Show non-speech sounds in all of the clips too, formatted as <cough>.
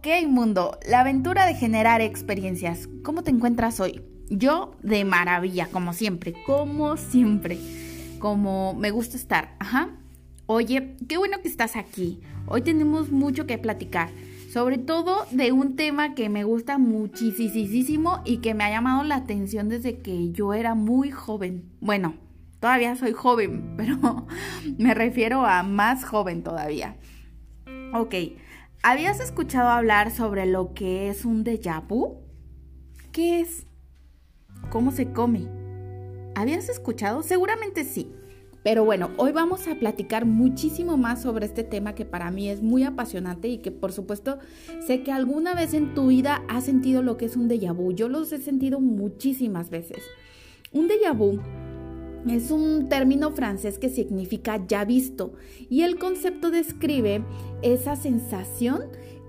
Ok, mundo, la aventura de generar experiencias. ¿Cómo te encuentras hoy? Yo de maravilla, como siempre, como siempre, como me gusta estar. Ajá. Oye, qué bueno que estás aquí. Hoy tenemos mucho que platicar, sobre todo de un tema que me gusta muchísimo y que me ha llamado la atención desde que yo era muy joven. Bueno, todavía soy joven, <laughs> pero me refiero a más joven todavía. Ok. ¿Habías escuchado hablar sobre lo que es un déjà vu? ¿Qué es? ¿Cómo se come? ¿Habías escuchado? Seguramente sí. Pero bueno, hoy vamos a platicar muchísimo más sobre este tema que para mí es muy apasionante y que por supuesto sé que alguna vez en tu vida has sentido lo que es un déjà vu. Yo los he sentido muchísimas veces. Un déjà vu es un término francés que significa ya visto y el concepto describe esa sensación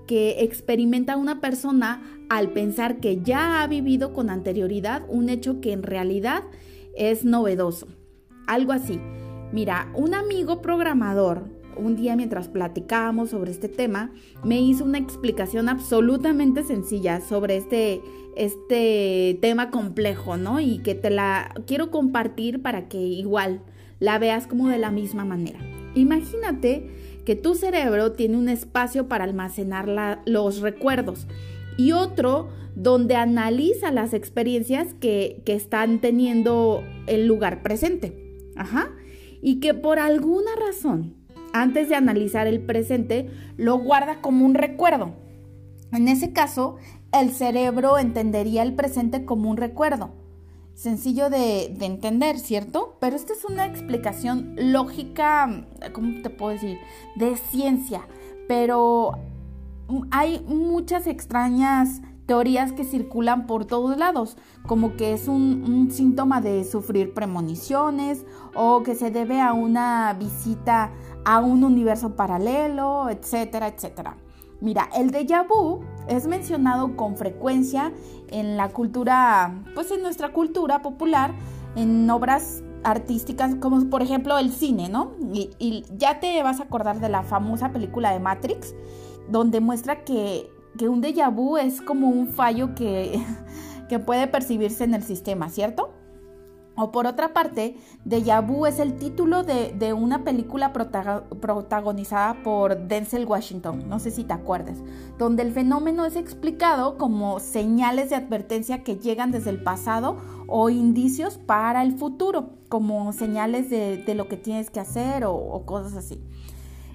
que experimenta una persona al pensar que ya ha vivido con anterioridad un hecho que en realidad es novedoso. Algo así. Mira, un amigo programador, un día mientras platicábamos sobre este tema, me hizo una explicación absolutamente sencilla sobre este este tema complejo, ¿no? Y que te la quiero compartir para que igual la veas como de la misma manera. Imagínate que tu cerebro tiene un espacio para almacenar los recuerdos y otro donde analiza las experiencias que, que están teniendo el lugar presente. Ajá. Y que por alguna razón, antes de analizar el presente, lo guarda como un recuerdo. En ese caso, el cerebro entendería el presente como un recuerdo. Sencillo de, entender, ¿cierto? Pero esta es una explicación lógica, ¿cómo te puedo decir? De ciencia. Pero hay muchas extrañas teorías que circulan por todos lados, como que es un, síntoma de sufrir premoniciones o que se debe a una visita a un universo paralelo, etcétera, etcétera. Mira, el déjà vu es mencionado con frecuencia en la cultura, pues en nuestra cultura popular, en obras artísticas como por ejemplo el cine, ¿no? Y, ya te vas a acordar de la famosa película de Matrix, donde muestra que, que un déjà vu es como un fallo que, <laughs> que puede percibirse en el sistema, ¿cierto? O por otra parte, Deja Vu es el título de, una película protagonizada por Denzel Washington, no sé si te acuerdas, donde el fenómeno es explicado como señales de advertencia que llegan desde el pasado o indicios para el futuro, como señales de, lo que tienes que hacer o, o cosas así.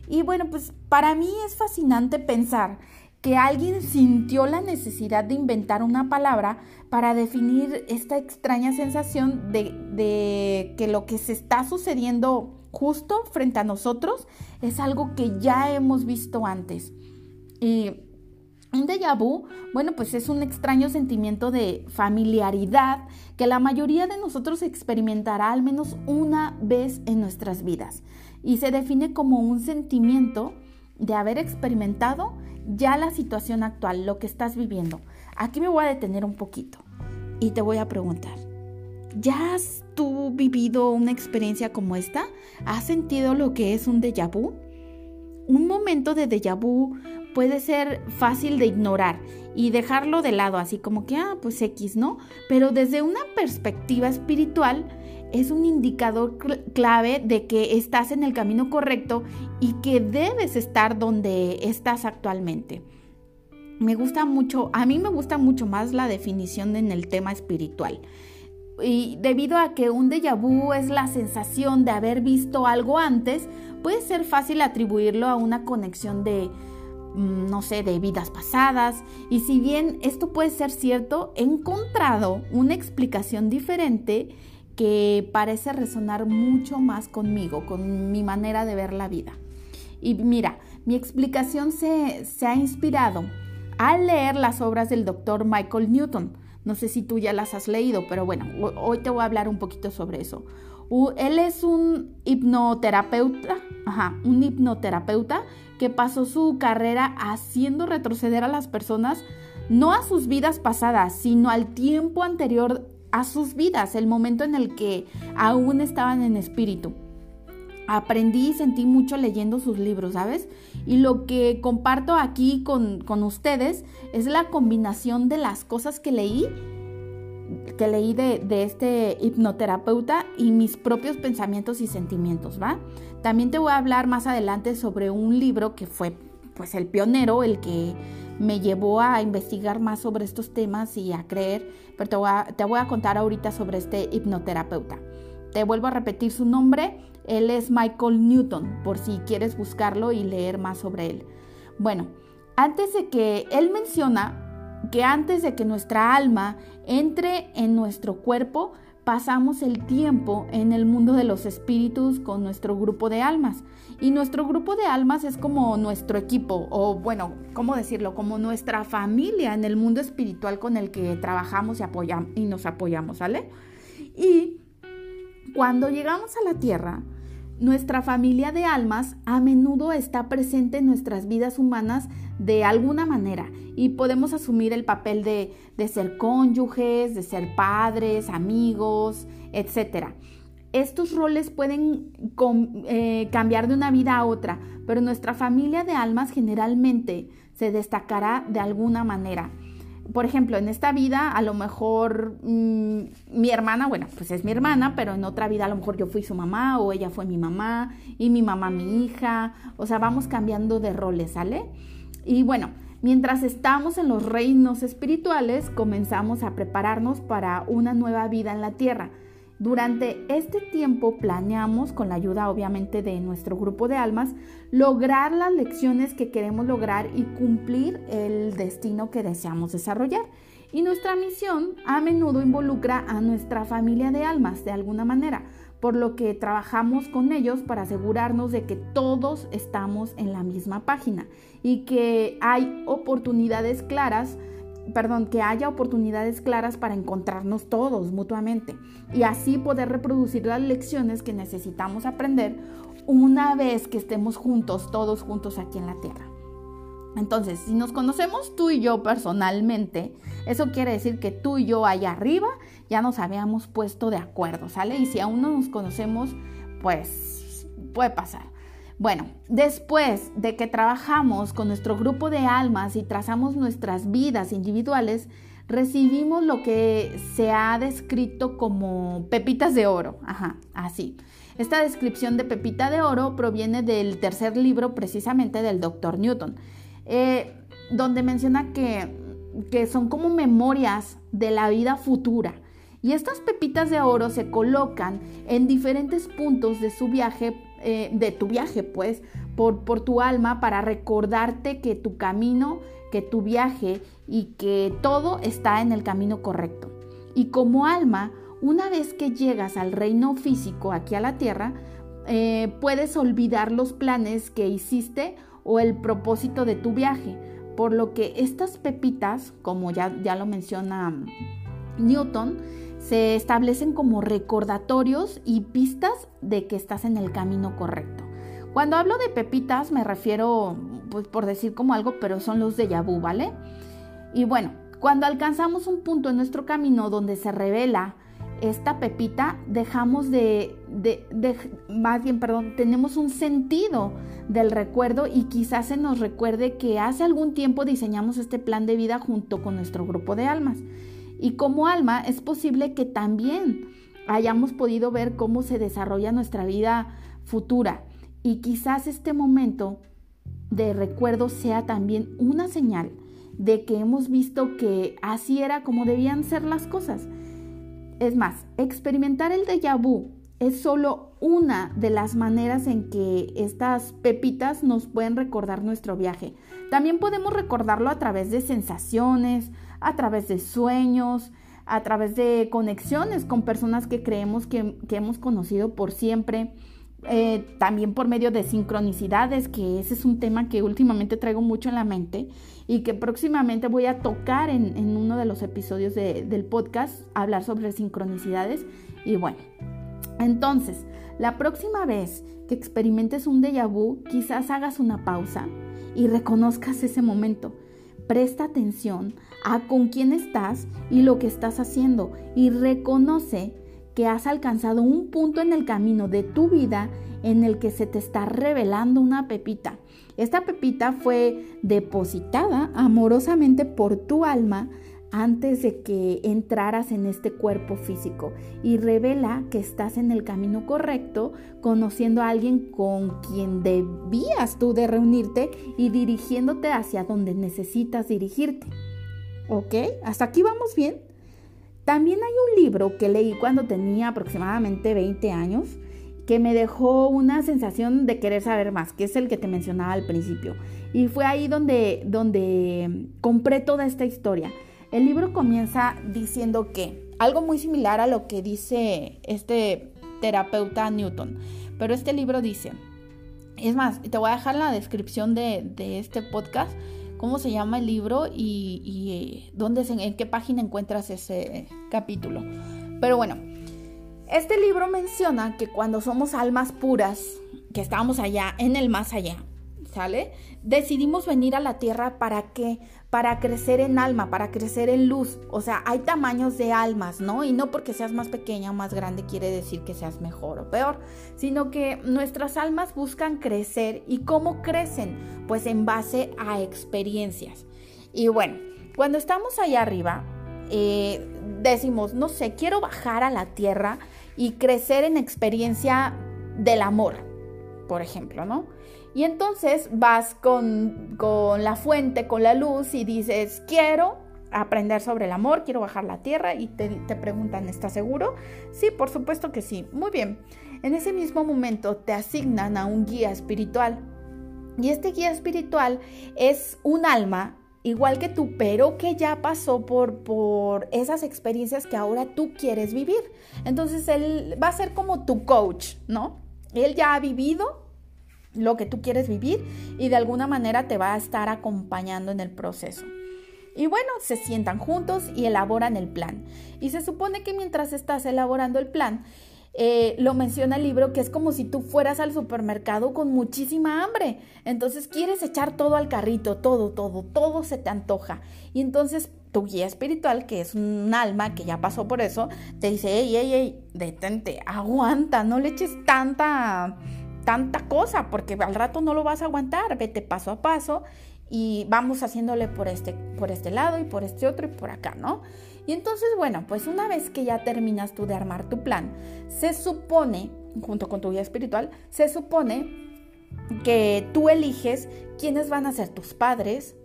Y bueno, pues para mí es fascinante pensar que alguien sintió la necesidad de inventar una palabra para definir esta extraña sensación de, que lo que se está sucediendo justo frente a nosotros es algo que ya hemos visto antes. Y un déjà vu, bueno, pues es un extraño sentimiento de familiaridad que la mayoría de nosotros experimentará al menos una vez en nuestras vidas. Y se define como un sentimiento de haber experimentado ya la situación actual, lo que estás viviendo. Aquí me voy a detener un poquito y te voy a preguntar, ¿ya has tú vivido una experiencia como esta? ¿Has sentido lo que es un déjà vu? Un momento de déjà vu puede ser fácil de ignorar y dejarlo de lado, así como que, ah, pues X, ¿no? Pero desde una perspectiva espiritual, es un indicador clave de que estás en el camino correcto y que debes estar donde estás actualmente. Me gusta mucho, a mí me gusta mucho más la definición en el tema espiritual. Y debido a que un déjà vu es la sensación de haber visto algo antes, puede ser fácil atribuirlo a una conexión de, mm, no sé, de vidas pasadas. Y si bien esto puede ser cierto, he encontrado una explicación diferente que parece resonar mucho más conmigo, con mi manera de ver la vida. Y mira, mi explicación se, ha inspirado al leer las obras del doctor Michael Newton. No sé si tú ya las has leído, pero bueno, hoy te voy a hablar un poquito sobre eso. él es un hipnoterapeuta, ajá, un hipnoterapeuta que pasó su carrera haciendo retroceder a las personas no a sus vidas pasadas, sino al tiempo anterior a sus vidas, el momento en el que aún estaban en espíritu. aprendí y sentí mucho leyendo sus libros, ¿sabes? Y lo que comparto aquí con, ustedes es la combinación de las cosas que leí, que leí de, de, este hipnoterapeuta y mis propios pensamientos y sentimientos, ¿va? También te voy a hablar más adelante sobre un libro que fue pues el pionero, el que me llevó a investigar más sobre estos temas y a creer, pero te voy a, a contar ahorita sobre este hipnoterapeuta. Te vuelvo a repetir su nombre, él es Michael Newton, por si quieres buscarlo y leer más sobre él. Bueno, antes de que él menciona que antes de que nuestra alma entre en nuestro cuerpo, pasamos el tiempo en el mundo de los espíritus con nuestro grupo de almas. Y nuestro grupo de almas es como nuestro equipo, o bueno, ¿cómo decirlo? Como nuestra familia en el mundo espiritual con el que trabajamos y, apoyamos, y nos apoyamos, ¿sale? Y cuando llegamos a la tierra, nuestra familia de almas a menudo está presente en nuestras vidas humanas de alguna manera y podemos asumir el papel de, ser cónyuges, de ser padres, amigos, etc. Estos roles pueden eh, cambiar de una vida a otra, pero nuestra familia de almas generalmente se destacará de alguna manera por ejemplo, en esta vida a lo mejor mm, mi hermana, bueno, pues es mi hermana, pero en otra vida a lo mejor yo fui su mamá o ella fue mi mamá y mi mamá mi hija, o sea, vamos cambiando de roles, ¿sale? Y bueno, mientras estamos en los reinos espirituales, comenzamos a prepararnos para una nueva vida en la tierra. Durante este tiempo planeamos, con la ayuda obviamente de nuestro grupo de almas, lograr las lecciones que queremos lograr y cumplir el destino que deseamos desarrollar. Y nuestra misión a menudo involucra a nuestra familia de almas de alguna manera, por lo que trabajamos con ellos para asegurarnos de que todos estamos en la misma página y que hay oportunidades claras perdón, que haya oportunidades claras para encontrarnos todos mutuamente y así poder reproducir las lecciones que necesitamos aprender una vez que estemos juntos, todos juntos aquí en la Tierra. Entonces, si nos conocemos tú y yo personalmente, eso quiere decir que tú y yo allá arriba ya nos habíamos puesto de acuerdo, ¿sale? Y si aún no nos conocemos, pues puede pasar. Bueno, después de que trabajamos con nuestro grupo de almas y trazamos nuestras vidas individuales, recibimos lo que se ha descrito como pepitas de oro. Ajá, así. Esta descripción de pepita de oro proviene del tercer libro precisamente del Dr. Newton, eh, donde menciona que, que son como memorias de la vida futura. Y estas pepitas de oro se colocan en diferentes puntos de su viaje eh, de tu viaje, pues, por, por tu alma, para recordarte que tu camino, que tu viaje y que todo está en el camino correcto. Y como alma, una vez que llegas al reino físico, aquí a la tierra, eh, puedes olvidar los planes que hiciste o el propósito de tu viaje. Por lo que estas pepitas, como ya, ya lo menciona Newton, se establecen como recordatorios y pistas de que estás en el camino correcto. Cuando hablo de pepitas me refiero, pues por decir como algo, pero son los de Yabu, ¿vale? Y bueno, cuando alcanzamos un punto en nuestro camino donde se revela esta pepita, dejamos de, de, de, más bien, perdón, tenemos un sentido del recuerdo y quizás se nos recuerde que hace algún tiempo diseñamos este plan de vida junto con nuestro grupo de almas. Y como alma es posible que también hayamos podido ver cómo se desarrolla nuestra vida futura. Y quizás este momento de recuerdo sea también una señal de que hemos visto que así era como debían ser las cosas. Es más, experimentar el déjà vu es solo una de las maneras en que estas pepitas nos pueden recordar nuestro viaje. También podemos recordarlo a través de sensaciones, a través de sueños, a través de conexiones con personas que creemos que, hemos conocido por siempre. Eh, también por medio de sincronicidades, que ese es un tema que últimamente traigo mucho en la mente y que próximamente voy a tocar en, uno de los episodios del podcast, hablar sobre sincronicidades. Y bueno, entonces, la próxima vez que experimentes un déjà vu, quizás hagas una pausa y reconozcas ese momento. Presta atención a con quién estás y lo que estás haciendo y reconoce que has alcanzado un punto en el camino de tu vida en el que se te está revelando una pepita. Esta pepita fue depositada amorosamente por tu alma antes de que entraras en este cuerpo físico y revela que estás en el camino correcto, conociendo a alguien con quien debías tú de reunirte y dirigiéndote hacia donde necesitas dirigirte. ¿Ok? ¿Hasta aquí vamos bien? También hay un libro que leí cuando tenía aproximadamente 20 años que me dejó una sensación de querer saber más, que es el que te mencionaba al principio. Y fue ahí donde, donde compré toda esta historia. El libro comienza diciendo que algo muy similar a lo que dice este terapeuta Newton, pero este libro dice, es más, te voy a dejar la descripción de, este podcast, cómo se llama el libro y, eh, dónde, en qué página encuentras ese capítulo. Pero bueno, este libro menciona que cuando somos almas puras, que estamos allá, en el más allá, ¿sale? Decidimos venir a la tierra para qué? para crecer en alma, para crecer en luz. O sea, hay tamaños de almas, ¿no? Y no porque seas más pequeña o más grande quiere decir que seas mejor o peor, sino que nuestras almas buscan crecer. ¿Y cómo crecen? Pues en base a experiencias. Y bueno, cuando estamos allá arriba, eh, decimos, no sé, quiero bajar a la tierra y crecer en experiencia del amor, por ejemplo, ¿no? Y entonces vas con, la fuente, con la luz y dices, quiero aprender sobre el amor, quiero bajar la tierra y te, te, preguntan, ¿estás seguro? Sí, por supuesto que sí. Muy bien. En ese mismo momento te asignan a un guía espiritual. Y este guía espiritual es un alma igual que tú, pero que ya pasó por, por esas experiencias que ahora tú quieres vivir. Entonces él va a ser como tu coach, ¿no? Él ya ha vivido lo que tú quieres vivir y de alguna manera te va a estar acompañando en el proceso. Y bueno, se sientan juntos y elaboran el plan. Y se supone que mientras estás elaborando el plan, eh, lo menciona el libro que es como si tú fueras al supermercado con muchísima hambre. Entonces quieres echar todo al carrito, todo, todo, todo se te antoja. Y entonces tu guía espiritual, que es un alma que ya pasó por eso, te dice, hey, hey, hey, detente, aguanta, no le eches tanta tanta cosa, porque al rato no lo vas a aguantar, vete paso a paso y vamos haciéndole por este, por este lado y por este otro y por acá, ¿no? Y entonces, bueno, pues una vez que ya terminas tú de armar tu plan, se supone, junto con tu guía espiritual, se supone que tú eliges quiénes van a ser tus padres,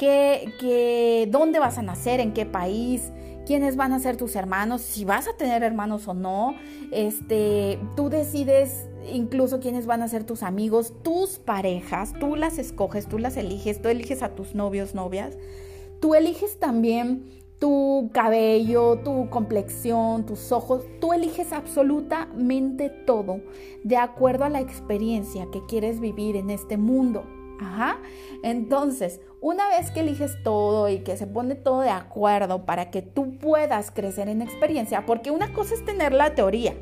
que, que, dónde vas a nacer, en qué país, quiénes van a ser tus hermanos, si vas a tener hermanos o no. Este, tú decides incluso quiénes van a ser tus amigos, tus parejas, tú las escoges, tú las eliges, tú eliges a tus novios, novias. Tú eliges también tu cabello, tu complexión, tus ojos, tú eliges absolutamente todo de acuerdo a la experiencia que quieres vivir en este mundo. Ajá. Entonces, una vez que eliges todo y que se pone todo de acuerdo para que tú puedas crecer en experiencia, porque una cosa es tener la teoría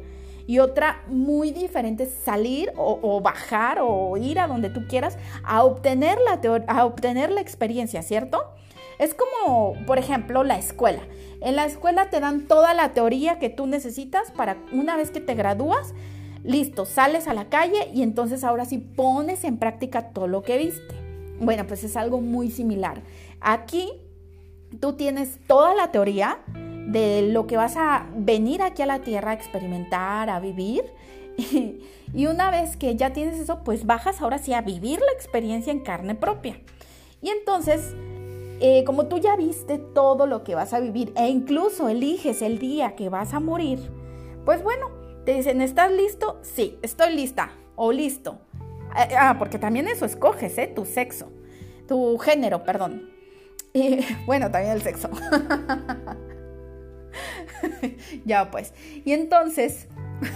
y otra muy diferente es salir o, bajar o ir a donde tú quieras a obtener la, a obtener la experiencia, ¿cierto? Es como, por ejemplo, la escuela. En la escuela te dan toda la teoría que tú necesitas para una vez que te gradúas, listo, sales a la calle y entonces ahora sí pones en práctica todo lo que viste. Bueno, pues es algo muy similar. Aquí tú tienes toda la teoría, de lo que vas a venir aquí a la tierra a experimentar, a vivir. <laughs> Y, una vez que ya tienes eso, pues bajas ahora sí a vivir la experiencia en carne propia. Y entonces, eh, como tú ya viste todo lo que vas a vivir e incluso eliges el día que vas a morir, pues bueno, te dicen, ¿estás listo? Sí, estoy lista o listo. Eh, ah, porque también eso escoges, ¿eh? Tu sexo, tu género, perdón. Y <laughs> bueno, también el sexo. <laughs> ya pues. Y entonces,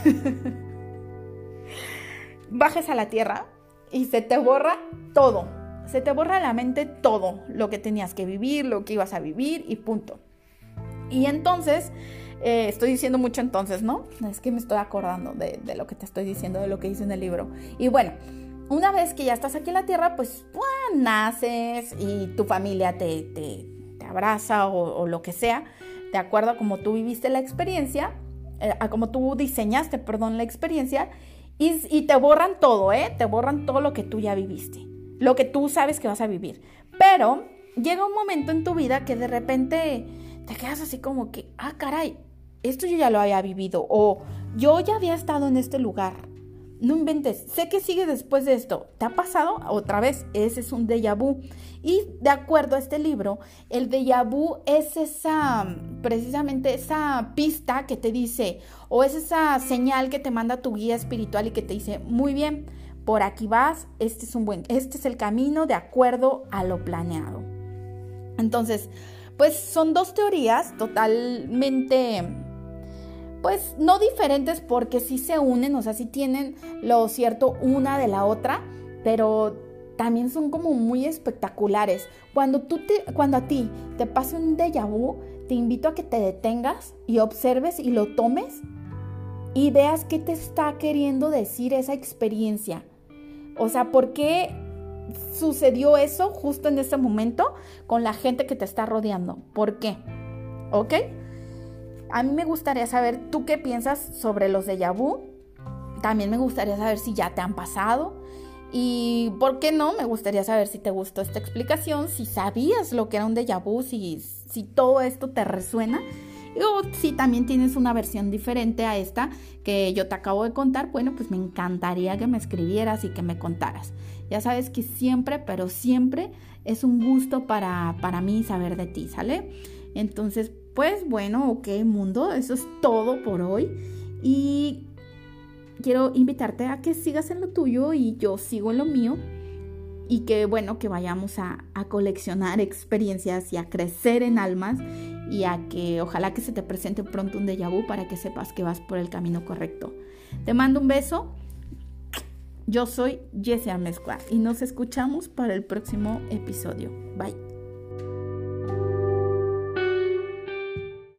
<laughs> bajes a la tierra y se te borra todo. Se te borra la mente todo lo que tenías que vivir, lo que ibas a vivir y punto. Y entonces, eh, estoy diciendo mucho entonces, ¿no? Es que me estoy acordando de, lo que te estoy diciendo, de lo que hice en el libro. Y bueno, una vez que ya estás aquí en la tierra, pues naces y tu familia te, te, abraza o, lo que sea de acuerdo a cómo tú viviste la experiencia, eh, a cómo tú diseñaste, perdón, la experiencia, Y, te borran todo, ¿eh? Te borran todo lo que tú ya viviste, lo que tú sabes que vas a vivir. Pero llega un momento en tu vida que de repente te quedas así como que, ah, caray, esto yo ya lo había vivido o yo ya había estado en este lugar. No inventes, sé que sigue después de esto. ¿Te ha pasado? Otra vez, ese es un déjà vu. Y de acuerdo a este libro, el déjà vu es esa, precisamente esa pista que te dice, o es esa señal que te manda tu guía espiritual y que te dice, muy bien, por aquí vas, este es un buen, este es el camino de acuerdo a lo planeado. Entonces, pues son dos teorías totalmente pues no diferentes porque sí se unen, o sea, sí tienen lo cierto una de la otra, pero también son como muy espectaculares. Cuando, tú te, cuando a ti te pasa un déjà vu, te invito a que te detengas y observes y lo tomes y veas qué te está queriendo decir esa experiencia. O sea, ¿por qué sucedió eso justo en ese momento con la gente que te está rodeando? ¿Por qué? ¿Ok? A mí me gustaría saber tú qué piensas sobre los de vu. También me gustaría saber si ya te han pasado. Y por qué no, me gustaría saber si te gustó esta explicación, si sabías lo que era un déjà vu, si, si todo esto te resuena. O si también tienes una versión diferente a esta que yo te acabo de contar, bueno, pues me encantaría que me escribieras y que me contaras. Ya sabes que siempre, pero siempre es un gusto para, para mí saber de ti, ¿sale? Entonces, pues bueno, ok mundo, eso es todo por hoy. Y quiero invitarte a que sigas en lo tuyo y yo sigo en lo mío. Y que bueno, que vayamos a, a coleccionar experiencias y a crecer en almas y a que ojalá que se te presente pronto un déjà vu para que sepas que vas por el camino correcto. Te mando un beso. Yo soy Jessia Mezcua y nos escuchamos para el próximo episodio. Bye.